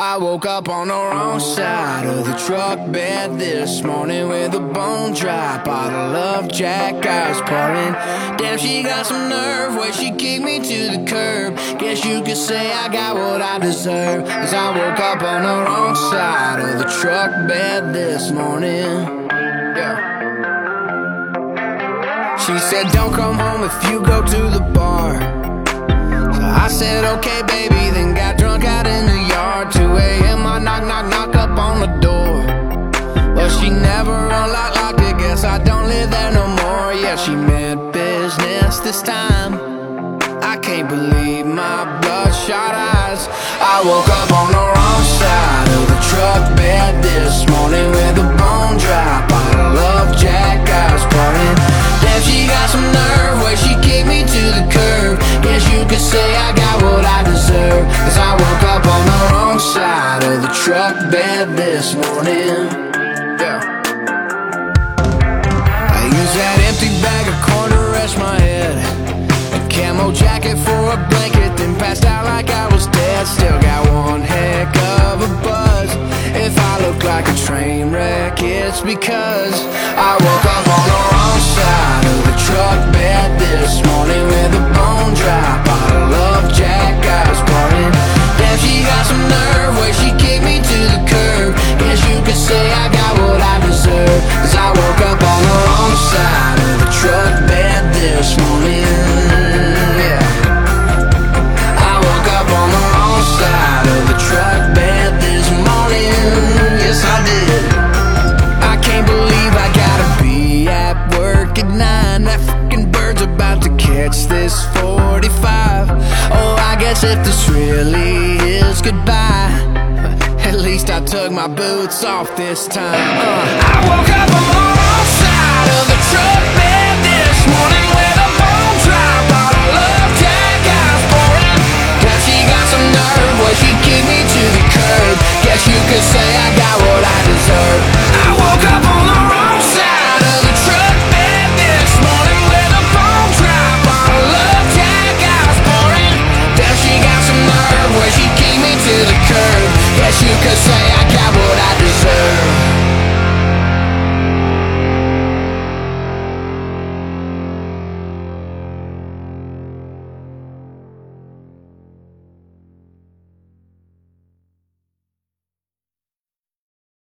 I woke up on the wrong side of the truck bed this morning with a bone dry bottle of Jack Ice pouring. Damn, she got some nerve where she kicked me to the curb. Guess you could say I got what I deserve. Cause I woke up on the wrong side of the truck bed this morning. Yeah. She said, Don't come home if you go to the bar. So I said, Okay, I don't live there no more. Yeah, she meant business this time. I can't believe my bloodshot eyes. I woke up on the wrong side of the truck bed this morning with a bone dry bottle of Jack Ice pouring. Damn, she got some nerve where she kicked me to the curb. Guess you could say I got what I deserve. Cause I woke up on the wrong side of the truck bed this morning. Yeah. Empty bag of corn to rest my head. A camo jacket for a blanket, then passed out like I was dead. Still got one heck of a buzz. If I look like a train wreck, it's because I woke up on the wrong side guess if this really is goodbye. At least I took my boots off this time. Uh, I woke up on the wrong side of the truck bed this morning With a bone dry bottle of Jack Eyes she got some nerve, she me to the curb. Guess you could say I got what I Cause I